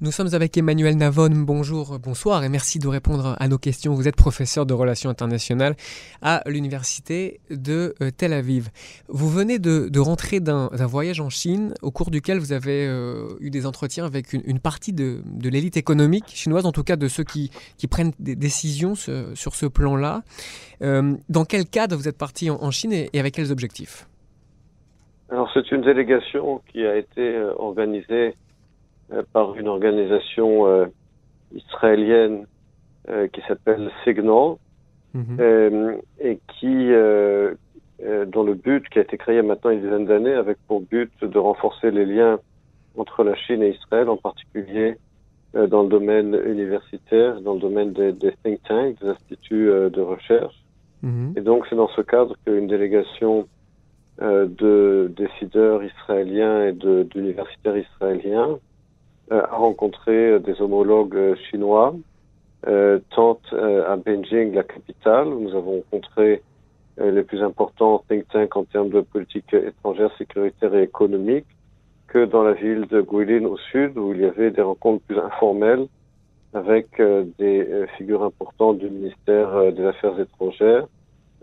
Nous sommes avec Emmanuel Navon. Bonjour, bonsoir et merci de répondre à nos questions. Vous êtes professeur de relations internationales à l'université de euh, Tel Aviv. Vous venez de, rentrer d'un voyage en Chine au cours duquel vous avez euh, eu des entretiens avec une, partie de, l'élite économique chinoise, en tout cas de ceux qui, prennent des décisions sur ce plan-là. Euh, dans quel cadre vous êtes parti en, Chine et, et, avec quels objectifs? Alors c'est une délégation qui a été organisée par une organisation euh, israélienne euh, qui s'appelle Signal mhm. et qui dont le but qui a été créé maintenant une dizaine d'années avec pour but de renforcer les liens entre la Chine et Israël, en particulier dans le domaine universitaire, dans le domaine des, think tanks, des instituts de recherche. Mhm. Et donc c'est dans ce cadre qu'une délégation de décideurs israéliens et d'universitaires israéliens euh, a rencontré euh, des homologues euh, chinois, tant à Beijing, la capitale, où nous avons rencontré les plus importants think tanks en termes de politique étrangère, sécuritaire et économique, que dans la ville de Guilin au sud, où il y avait des rencontres plus informelles avec des figures importantes du ministère des Affaires étrangères,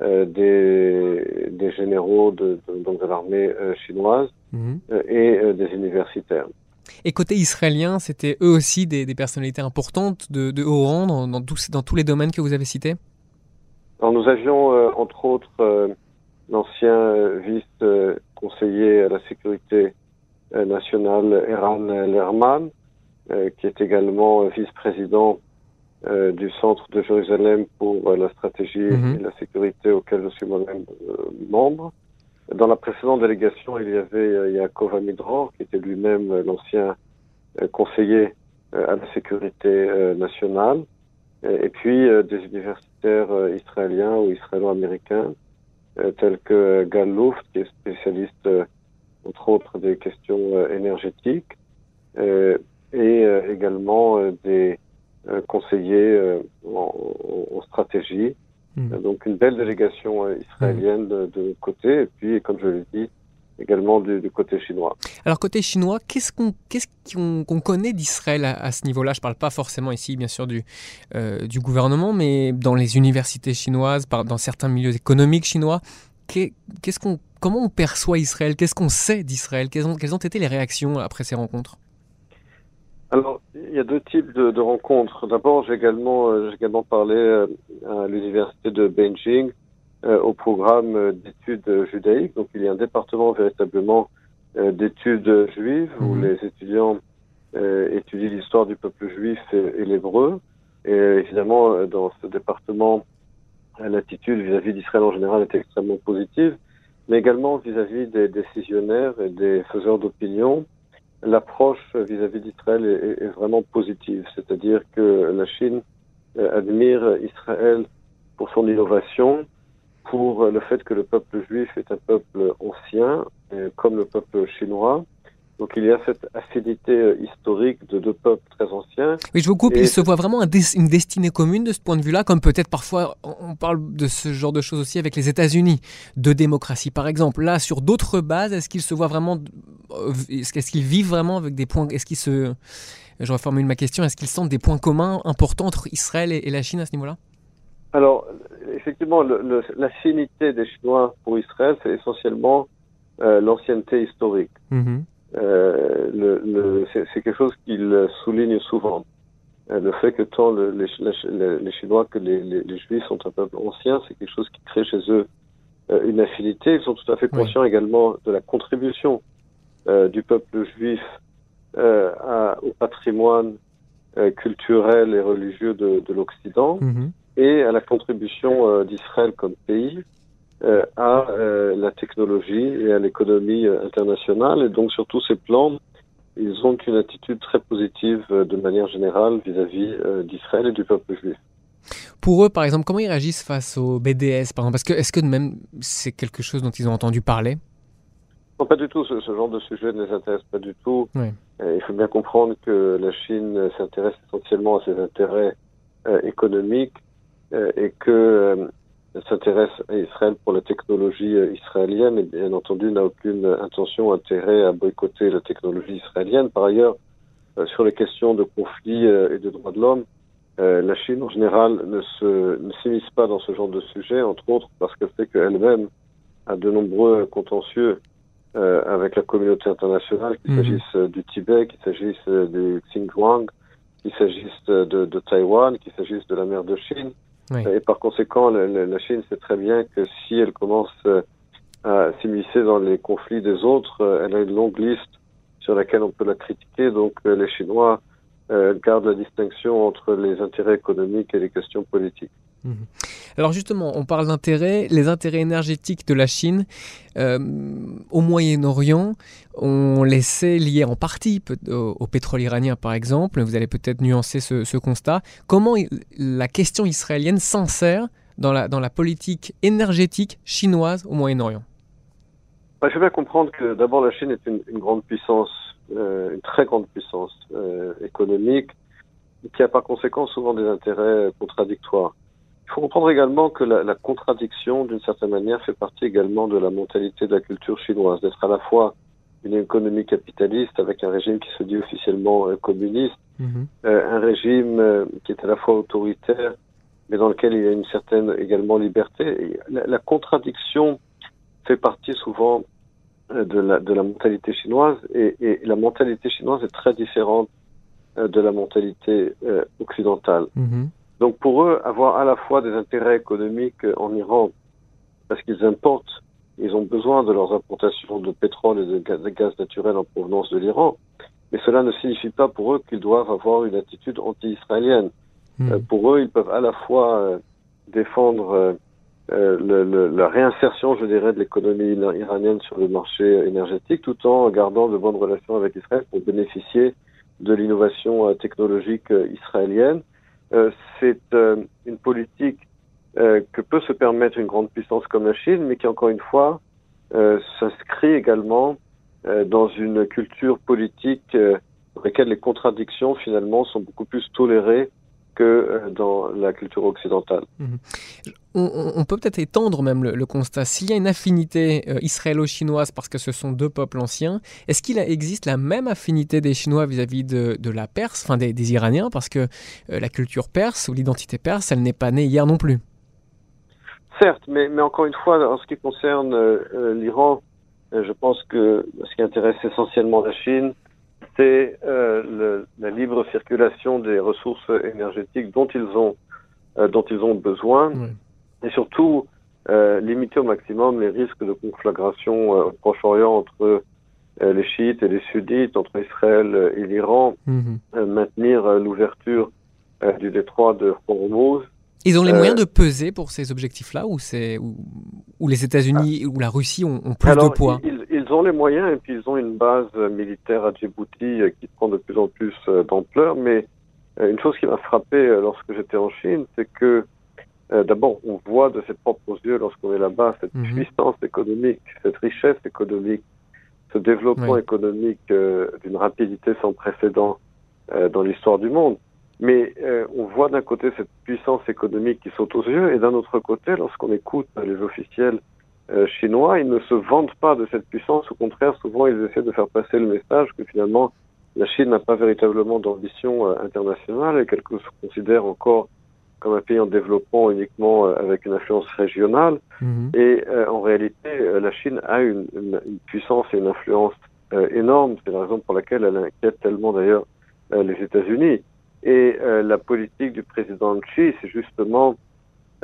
des, des, généraux de, de, de l'armée chinoise mhm. et des universitaires. Et côté israélien, c'était eux aussi des, personnalités importantes de, haut rang dans, dans, tous, les domaines que vous avez cités Alors nous avions euh, entre autres euh, l'ancien euh, vice-conseiller à la sécurité nationale Eran Lerman, qui est également vice-président du Centre de Jérusalem pour la stratégie mhm. et la sécurité auquel je suis moi-même membre. Dans la précédente délégation, il y avait euh, Yaakov Amidror, qui était lui-même euh, l'ancien euh, conseiller à la sécurité nationale, et puis des universitaires israéliens ou israélo-américains, tels que Gal Luft, qui est spécialiste, entre autres, des questions énergétiques, et également des conseillers en stratégie Hmm. Donc une belle délégation euh, israélienne de, de, côté, et puis, comme je l'ai dit, également du, côté chinois. Alors côté chinois, qu'est-ce qu'on qu'est-ce qu'on connaît d'Israël à, ce niveau-là? Je ne parle pas forcément ici, bien sûr, du, euh, du gouvernement, mais dans les universités chinoises, par, dans certains milieux économiques chinois, qu'est-ce qu'on, comment on perçoit Israël? Qu'est-ce qu'on sait d'Israël? Quelles ont été les réactions après ces rencontres? Alors, il y a deux types de, de rencontres. D'abord, j'ai également, euh, j'ai également parlé euh, à l'université de Beijing euh, au programme d'études judaïques. Donc, il y a un département véritablement d'études juives où mhm. les étudiants étudient l'histoire du peuple juif et, l'hébreu. Et évidemment, dans ce département, l'attitude vis-à-vis d'Israël en général est extrêmement positive, mais également vis-à-vis des décisionnaires et des faiseurs d'opinion l'approche vis-à-vis d'Israël est, vraiment positive, c'est-à-dire que la Chine euh, admire Israël pour son innovation, pour le fait que le peuple juif est un peuple ancien, comme le peuple chinois, donc il y a cette affinité euh, historique de deux peuples très anciens. Oui, je vous coupe, il se voit vraiment une destinée commune de ce point de vue-là, comme peut-être parfois on parle de ce genre de choses aussi avec les États-Unis, de démocratie par exemple. Là, sur d'autres bases, est-ce qu'ils se voient vraiment, euh, est-ce qu'ils vivent vraiment avec des points, est-ce qu'ils se, je reformule ma question, est-ce qu'ils sentent des points communs importants entre Israël et, la Chine à ce niveau-là? Alors, effectivement, l'affinité des Chinois pour Israël, c'est essentiellement euh, l'ancienneté historique. Mm-hmm. Euh, le, le, c'est quelque chose qu'il souligne souvent. Euh, le fait que tant le, les, les, Chinois que les, les, Juifs sont un peuple ancien, c'est quelque chose qui crée chez eux euh, une affinité. Ils sont tout à fait conscients également de la contribution euh, du peuple juif à, au patrimoine culturel et religieux de, de l'Occident mm-hmm. et à la contribution d'Israël comme pays euh, à euh, la technologie et à l'économie euh, internationale. Et donc sur tous ces plans, ils ont une attitude très positive de manière générale vis-à-vis d'Israël et du peuple juif. Pour eux, par exemple, comment ils réagissent face au BDS, par exemple? Parce que est-ce que même c'est quelque chose dont ils ont entendu parler? Non, pas du tout. Ce, genre de sujet ne les intéresse pas du tout. il faut bien comprendre que la Chine s'intéresse essentiellement à ses intérêts économiques et que s'intéresse à Israël pour la technologie euh, israélienne et bien entendu n'a aucune intention, intérêt à boycotter la technologie israélienne. Par ailleurs, sur les questions de conflit et de droits de l'homme, la Chine en général ne s'immisce pas dans ce genre de sujet, entre autres parce qu'elle sait qu'elle-même a de nombreux contentieux avec la communauté internationale, qu'il mhm. s'agisse du Tibet, qu'il s'agisse du Xinjiang, qu'il s'agisse de, de, Taïwan, qu'il s'agisse de la mer de Chine. Et par conséquent, la Chine sait très bien que si elle commence euh, à s'immiscer dans les conflits des autres, euh, elle a une longue liste sur laquelle on peut la critiquer. Donc euh, les Chinois gardent la distinction entre les intérêts économiques et les questions politiques. Mhm. Alors justement, on parle d'intérêts, les intérêts énergétiques de la Chine euh, au Moyen-Orient, on laissait liés en partie au, pétrole iranien par exemple, vous allez peut-être nuancer ce, constat. Comment la question israélienne s'insère dans la, dans la politique énergétique chinoise au Moyen-Orient? Bah, Je veux bien comprendre que d'abord la Chine est une, grande puissance, euh, une très grande puissance euh, économique, qui a par conséquent souvent des intérêts contradictoires. Il faut comprendre également que la, la contradiction, d'une certaine manière, fait partie également de la mentalité de la culture chinoise, d'être à la fois une économie capitaliste avec un régime qui se dit officiellement euh, communiste, mhm. euh, un régime euh, qui est à la fois autoritaire, mais dans lequel il y a une certaine également liberté. la, la, contradiction fait partie souvent de la, de la mentalité chinoise, et, et, la mentalité chinoise est très différente de la mentalité occidentale. Mhm. Donc pour eux, avoir à la fois des intérêts économiques en Iran, parce qu'ils importent, ils ont besoin de leurs importations de pétrole et de gaz, naturel en provenance de l'Iran, mais cela ne signifie pas pour eux qu'ils doivent avoir une attitude anti-israélienne. Hmm. Euh, pour eux, ils peuvent à la fois euh, défendre euh, le, le, la réinsertion, je dirais, de l'économie iranienne sur le marché énergétique, tout en gardant de bonnes relations avec Israël pour bénéficier de l'innovation technologique israélienne euh, c'est euh, une politique euh, que peut se permettre une grande puissance comme la Chine, mais qui, encore une fois, s'inscrit également dans une culture politique dans laquelle les contradictions, finalement, sont beaucoup plus tolérées que euh, dans la culture occidentale. Mhm. On, peut peut-être étendre même le, constat. S'il y a une affinité euh, israélo-chinoise parce que ce sont deux peuples anciens, est-ce qu'il existe la même affinité des Chinois vis-à-vis de, de, la Perse, enfin des, Iraniens, parce que euh, la culture perse ou l'identité perse, elle n'est pas née hier non plus? Certes, mais, mais encore une fois, en ce qui concerne l'Iran, je pense que ce qui intéresse essentiellement la Chine, c'est euh, la libre circulation des ressources énergétiques dont ils ont, euh, dont ils ont besoin, et surtout euh, limiter au maximum les risques de conflagration au Proche-Orient entre les chiites et les sunnites, entre Israël et l'Iran, mhm. maintenir l'ouverture du détroit de Hormuz. Ils ont les moyens de peser pour ces objectifs-là ou, c'est, ou, les États-Unis ou la Russie ont, plus de poids? Ils ont les moyens et puis ils ont une base militaire à Djibouti euh, qui prend de plus en plus euh, d'ampleur. Mais euh, une chose qui m'a frappé lorsque j'étais en Chine, c'est que d'abord on voit de ses propres yeux lorsqu'on est là-bas cette mhm. puissance économique, cette richesse économique, ce développement économique d'une rapidité sans précédent dans l'histoire du monde. Mais on voit d'un côté cette puissance économique qui saute aux yeux et d'un autre côté, lorsqu'on écoute les officiels euh, chinois, ils ne se vantent pas de cette puissance. Au contraire, souvent, ils essaient de faire passer le message que finalement, la Chine n'a pas véritablement d'ambition euh, internationale et qu'elle se considère encore comme un pays en développement uniquement euh, avec une influence régionale. Mhm. Et en réalité, la Chine a une, une, puissance et une influence énorme. C'est la raison pour laquelle elle inquiète tellement d'ailleurs les États-Unis. Et la politique du président Xi, c'est justement euh,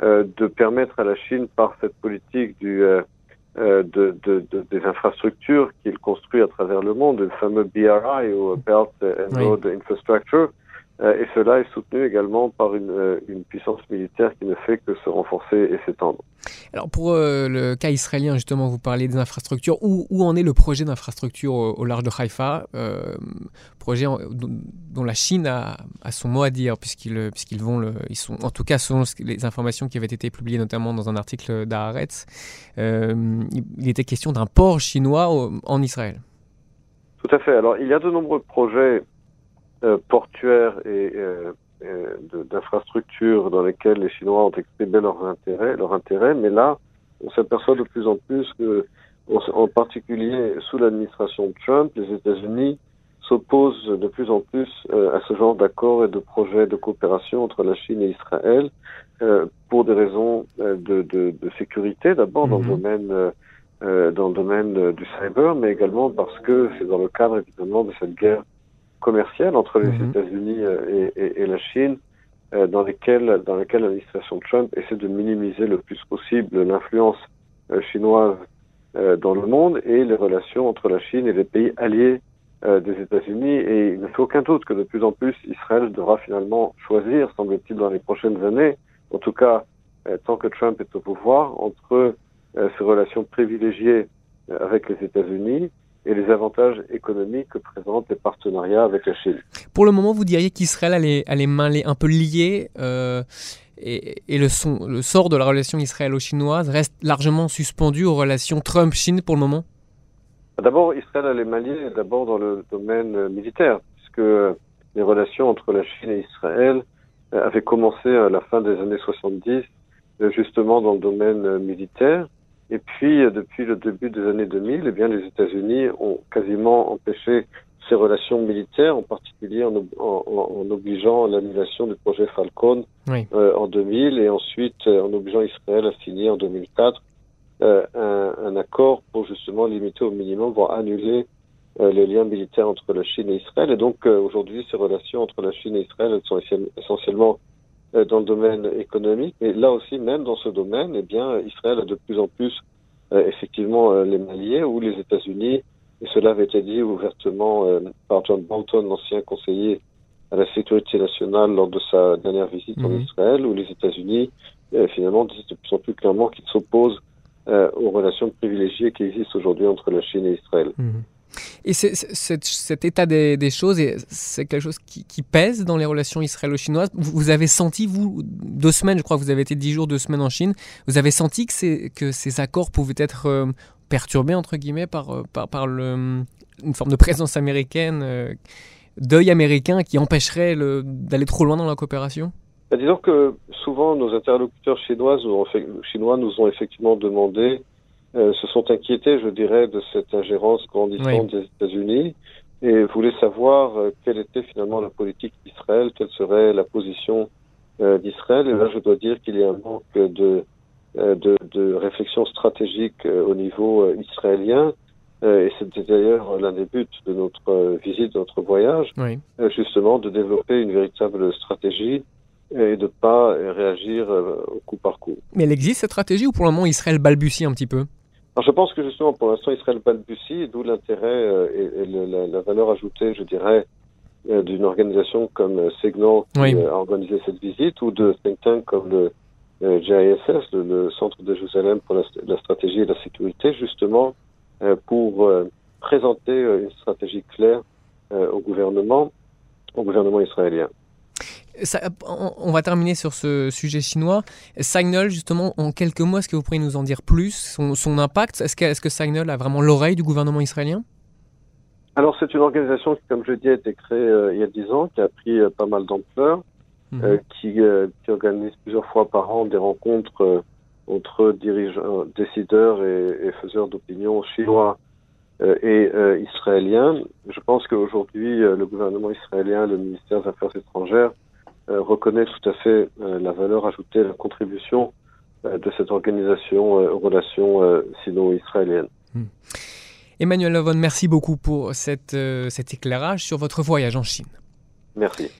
de permettre à la Chine, par cette politique du, euh, euh, de, de, de, des infrastructures qu'il construit à travers le monde, le fameux BRI ou Belt and Road Infrastructure, euh, et cela est soutenu également par une, euh, une, puissance militaire qui ne fait que se renforcer et s'étendre. Alors pour euh, le cas israélien, justement, vous parlez des infrastructures. Où, où en est le projet d'infrastructure au, large de Haïfa Projet dont la Chine a, a, son mot à dire, puisqu'ils puisqu'ils vont, le, ils sont, en tout cas selon les informations qui avaient été publiées notamment dans un article d'Aaretz, il était question d'un port chinois en Israël. Tout à fait. Alors il y a de nombreux projets euh, portuaires et euh, euh d'infrastructures dans lesquelles les Chinois ont exprimé leur intérêt, leur intérêt, mais là, on s'aperçoit de plus en plus que, en particulier sous l'administration Trump, les États-Unis s'oppose de plus en plus à ce genre d'accords et de projets de coopération entre la Chine et Israël pour des raisons de, de, de sécurité, d'abord dans le mhm. domaine dans le domaine du cyber, mais également parce que c'est dans le cadre évidemment de cette guerre commerciale entre les mhm. États-Unis et, et, et, la Chine euh, dans lesquels l'administration Trump essaie de minimiser le plus possible l'influence euh, chinoise euh, dans le monde et les relations entre la Chine et les pays alliés des États-Unis. Et il ne fait aucun doute que de plus en plus Israël devra finalement choisir, semble-t-il, dans les prochaines années, en tout cas tant que Trump est au pouvoir, entre ses relations privilégiées avec les États-Unis et les avantages économiques que présentent les partenariats avec la Chine. Pour le moment, vous diriez qu'Israël a les, a les mains un peu liées euh, et, et le, son, le, sort de la relation israélo-chinoise reste largement suspendu aux relations Trump-Chine pour le moment? D'abord, Israël a les mains liées d'abord dans le domaine militaire, puisque les relations entre la Chine et Israël euh, avaient commencé à la fin des années 70, euh, justement dans le domaine militaire. Et puis, euh, depuis le début des années 2000, eh bien, les États-Unis ont quasiment empêché ces relations militaires, en particulier en, en, en obligeant l'annulation du projet Falcon euh, en 2000 et ensuite euh, en obligeant Israël à signer en 2004 euh, un, un, accord pour justement limiter au minimum, voire annuler euh, les liens militaires entre la Chine et Israël. Et donc aujourd'hui, ces relations entre la Chine et Israël elles sont essentiellement dans le domaine économique, mais là aussi, même dans ce domaine, eh bien, Israël a de plus en plus euh, effectivement euh, les Maliens ou les États-Unis, et cela avait été dit ouvertement par John Bolton, l'ancien conseiller à la sécurité nationale lors de sa dernière visite en mhm. Israël, où les États-Unis finalement disent de plus en plus clairement qu'ils s'opposent aux relations privilégiées qui existent aujourd'hui entre la Chine et Israël. Mhm. Et cet état des, choses, c'est quelque chose qui, pèse dans les relations israélo-chinoises. Vous, avez senti, vous, deux semaines, je crois que vous avez été dix jours, deux semaines en Chine, vous avez senti que, ces accords pouvaient être euh, perturbés, entre guillemets, par, euh, une forme de présence américaine, euh, d'œil américain qui empêcherait d'aller trop loin dans la coopération? Bah, Disons que souvent nos interlocuteurs chinois nous ont effectivement demandé euh, se sont inquiétés, je dirais, de cette ingérence grandissante des États-Unis et voulaient savoir euh, quelle était finalement la politique d'Israël, quelle serait la position euh, d'Israël. Et là, je dois dire qu'il y a un manque de, de, de réflexion stratégique au niveau israélien. et c'était d'ailleurs l'un des buts de notre visite, de notre voyage, justement de développer une véritable stratégie et de ne pas réagir au coup par coup. Mais elle existe cette stratégie ou pour le moment Israël balbutie un petit peu? Alors, je pense que justement, pour l'instant, Israël balbutie, d'où l'intérêt euh, et, et la, la, valeur ajoutée, je dirais, euh, d'une organisation comme euh, Signal qui a organisé cette visite, ou de think tank comme le GISS, le, Centre de Jérusalem pour la, la, stratégie et la sécurité, justement, pour présenter une stratégie claire au gouvernement, au gouvernement israélien on va terminer sur ce sujet chinois. Signal, justement, en quelques mots, est-ce que vous pourriez nous en dire plus? Son, impact? Est-ce que, est que Signal a vraiment l'oreille du gouvernement israélien? Alors, c'est une organisation qui, comme je dis, a été créée euh, il y a dix ans, qui a pris euh, pas mal d'ampleur, mhm. euh, qui, organise plusieurs fois par an des rencontres entre dirigeants, décideurs et, et faiseurs d'opinion chinois et israéliens. Je pense qu'aujourd'hui, le gouvernement israélien, le ministère des Affaires étrangères, reconnaît tout à fait euh, la valeur ajoutée, la contribution euh, de cette organisation aux relations sino-israéliennes. Hmm. Emmanuel Lavon, merci beaucoup pour cette, cet éclairage sur votre voyage en Chine. Merci.